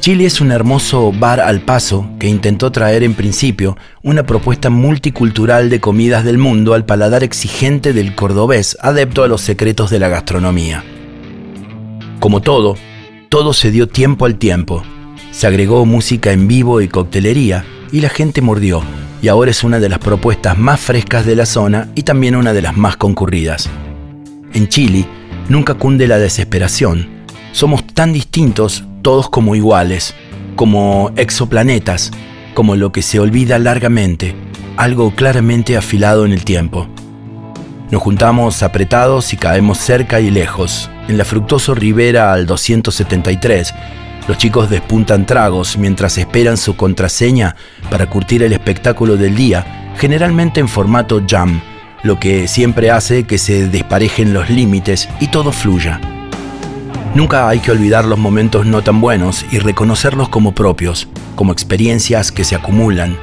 Chile es un hermoso bar al paso que intentó traer en principio una propuesta multicultural de comidas del mundo al paladar exigente del cordobés, adepto a los secretos de la gastronomía. Como todo, todo se dio tiempo al tiempo. Se agregó música en vivo y coctelería y la gente mordió, y ahora es una de las propuestas más frescas de la zona y también una de las más concurridas. En Chile nunca cunde la desesperación. Somos tan distintos todos como iguales, como exoplanetas, como lo que se olvida largamente, algo claramente afilado en el tiempo. Nos juntamos apretados y caemos cerca y lejos. En la fructoso ribera al 273, los chicos despuntan tragos mientras esperan su contraseña para curtir el espectáculo del día, generalmente en formato jam, lo que siempre hace que se desparejen los límites y todo fluya. Nunca hay que olvidar los momentos no tan buenos y reconocerlos como propios, como experiencias que se acumulan.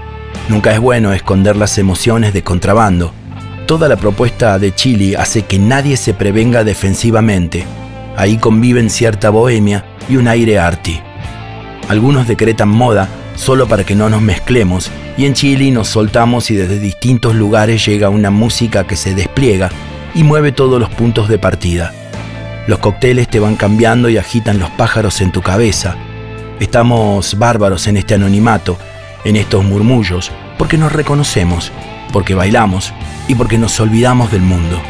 Nunca es bueno esconder las emociones de contrabando. Toda la propuesta de Chile hace que nadie se prevenga defensivamente. Ahí conviven cierta bohemia y un aire arty. Algunos decretan moda solo para que no nos mezclemos y en Chile nos soltamos y desde distintos lugares llega una música que se despliega y mueve todos los puntos de partida. Los cócteles te van cambiando y agitan los pájaros en tu cabeza. Estamos bárbaros en este anonimato, en estos murmullos, porque nos reconocemos, porque bailamos y porque nos olvidamos del mundo.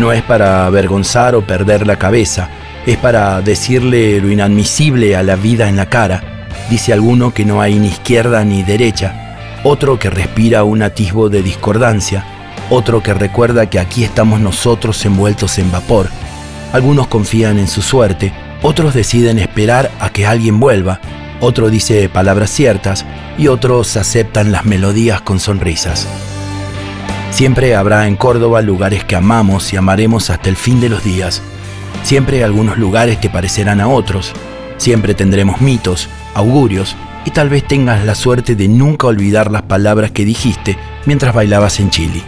No es para avergonzar o perder la cabeza, es para decirle lo inadmisible a la vida en la cara. Dice alguno que no hay ni izquierda ni derecha, otro que respira un atisbo de discordancia, otro que recuerda que aquí estamos nosotros envueltos en vapor, algunos confían en su suerte, otros deciden esperar a que alguien vuelva, otro dice palabras ciertas y otros aceptan las melodías con sonrisas. Siempre habrá en Córdoba lugares que amamos y amaremos hasta el fin de los días. Siempre algunos lugares te parecerán a otros. Siempre tendremos mitos, augurios y tal vez tengas la suerte de nunca olvidar las palabras que dijiste mientras bailabas en Chile.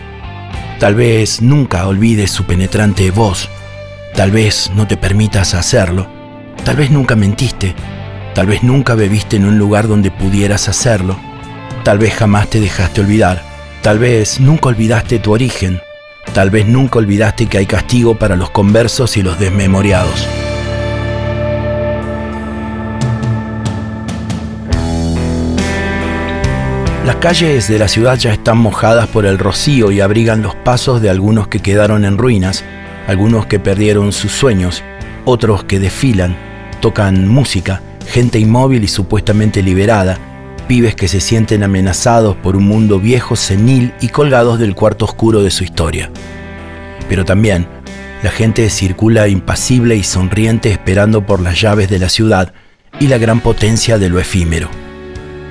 Tal vez nunca olvides su penetrante voz Tal vez no te permitas hacerlo. Tal vez nunca mentiste. Tal vez nunca bebiste en un lugar donde pudieras hacerlo. Tal vez jamás te dejaste olvidar. Tal vez nunca olvidaste tu origen. Tal vez nunca olvidaste que hay castigo para los conversos y los desmemoriados. Las calles de la ciudad ya están mojadas por el rocío y abrigan los pasos de algunos que quedaron en ruinas algunos que perdieron sus sueños, otros que desfilan, tocan música, gente inmóvil y supuestamente liberada, pibes que se sienten amenazados por un mundo viejo, senil y colgados del cuarto oscuro de su historia. Pero también, la gente circula impasible y sonriente esperando por las llaves de la ciudad y la gran potencia de lo efímero.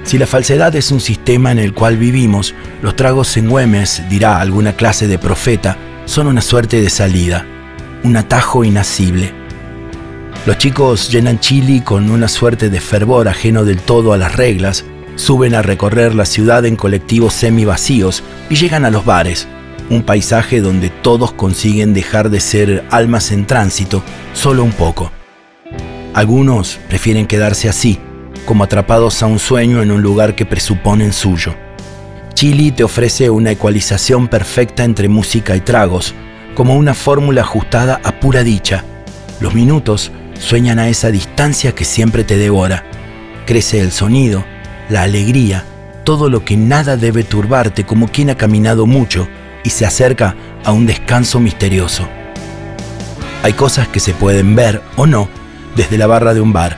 Si la falsedad es un sistema en el cual vivimos, los tragos en Güemes, dirá alguna clase de profeta, son una suerte de salida, un atajo inacible. Los chicos llenan Chile con una suerte de fervor ajeno del todo a las reglas, suben a recorrer la ciudad en colectivos semi vacíos y llegan a los bares, un paisaje donde todos consiguen dejar de ser almas en tránsito solo un poco. Algunos prefieren quedarse así, como atrapados a un sueño en un lugar que presuponen suyo. Chili te ofrece una ecualización perfecta entre música y tragos, como una fórmula ajustada a pura dicha. Los minutos sueñan a esa distancia que siempre te devora. Crece el sonido, la alegría, todo lo que nada debe turbarte como quien ha caminado mucho y se acerca a un descanso misterioso. Hay cosas que se pueden ver o no desde la barra de un bar.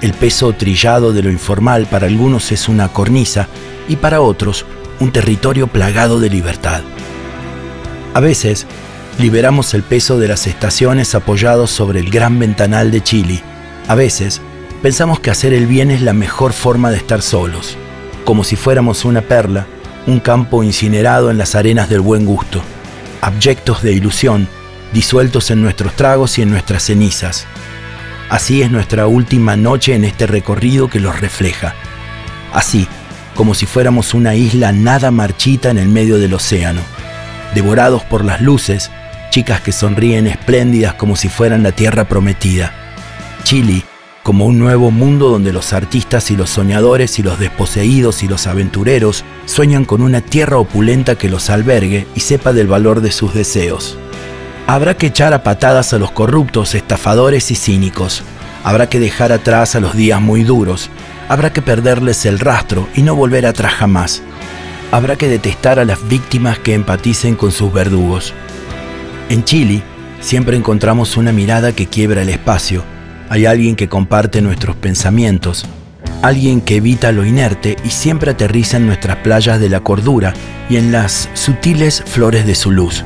El peso trillado de lo informal para algunos es una cornisa y para otros un territorio plagado de libertad. A veces, liberamos el peso de las estaciones apoyados sobre el gran ventanal de Chile. A veces, pensamos que hacer el bien es la mejor forma de estar solos, como si fuéramos una perla, un campo incinerado en las arenas del buen gusto, abyectos de ilusión, disueltos en nuestros tragos y en nuestras cenizas. Así es nuestra última noche en este recorrido que los refleja. Así, como si fuéramos una isla nada marchita en el medio del océano. Devorados por las luces, chicas que sonríen espléndidas como si fueran la tierra prometida. Chile como un nuevo mundo donde los artistas y los soñadores y los desposeídos y los aventureros sueñan con una tierra opulenta que los albergue y sepa del valor de sus deseos. Habrá que echar a patadas a los corruptos, estafadores y cínicos. Habrá que dejar atrás a los días muy duros. Habrá que perderles el rastro y no volver atrás jamás. Habrá que detestar a las víctimas que empaticen con sus verdugos. En Chile siempre encontramos una mirada que quiebra el espacio hay alguien que comparte nuestros pensamientos, alguien que evita lo inerte y siempre aterriza en nuestras playas de la cordura y en las sutiles flores de su luz.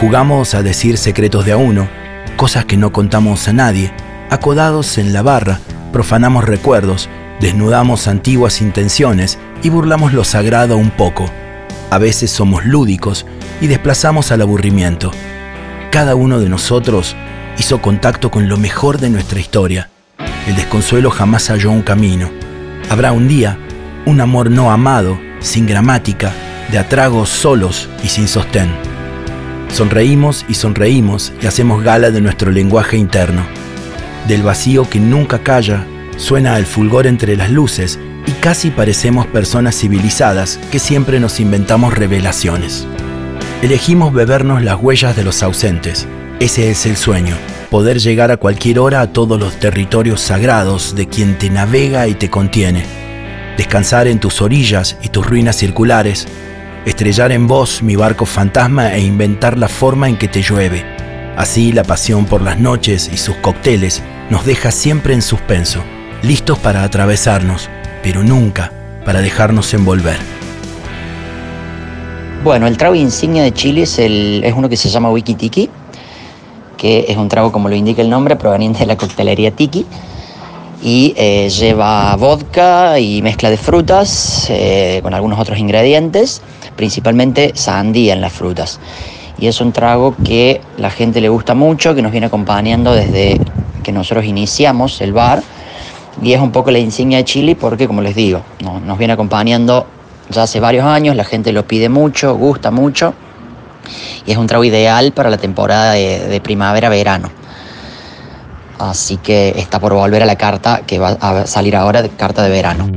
Jugamos a decir secretos de a uno, cosas que no contamos a nadie, acodados en la barra, profanamos recuerdos, desnudamos antiguas intenciones y burlamos lo sagrado un poco. A veces somos lúdicos y desplazamos al aburrimiento. Cada uno de nosotros hizo contacto con lo mejor de nuestra historia. El desconsuelo jamás halló un camino. Habrá un día un amor no amado, sin gramática, de atragos solos y sin sostén. Sonreímos y sonreímos y hacemos gala de nuestro lenguaje interno. Del vacío que nunca calla, suena el fulgor entre las luces y casi parecemos personas civilizadas que siempre nos inventamos revelaciones. Elegimos bebernos las huellas de los ausentes, ese es el sueño, poder llegar a cualquier hora a todos los territorios sagrados de quien te navega y te contiene. Descansar en tus orillas y tus ruinas circulares, estrellar en vos mi barco fantasma e inventar la forma en que te llueve. Así la pasión por las noches y sus cócteles nos deja siempre en suspenso, listos para atravesarnos, pero nunca para dejarnos envolver. Bueno, el trago insignia de Chile es, es uno que se llama Wiki Tiki que es un trago, como lo indica el nombre, proveniente de la coctelería Tiki. Y eh, lleva vodka y mezcla de frutas eh, con algunos otros ingredientes, principalmente sandía en las frutas. Y es un trago que la gente le gusta mucho, que nos viene acompañando desde que nosotros iniciamos el bar. Y es un poco la insignia de Chile porque, como les digo, nos viene acompañando ya hace varios años, la gente lo pide mucho, gusta mucho y es un trago ideal para la temporada de, primavera-verano. Así que está por volver a la carta que va a salir ahora, carta de verano.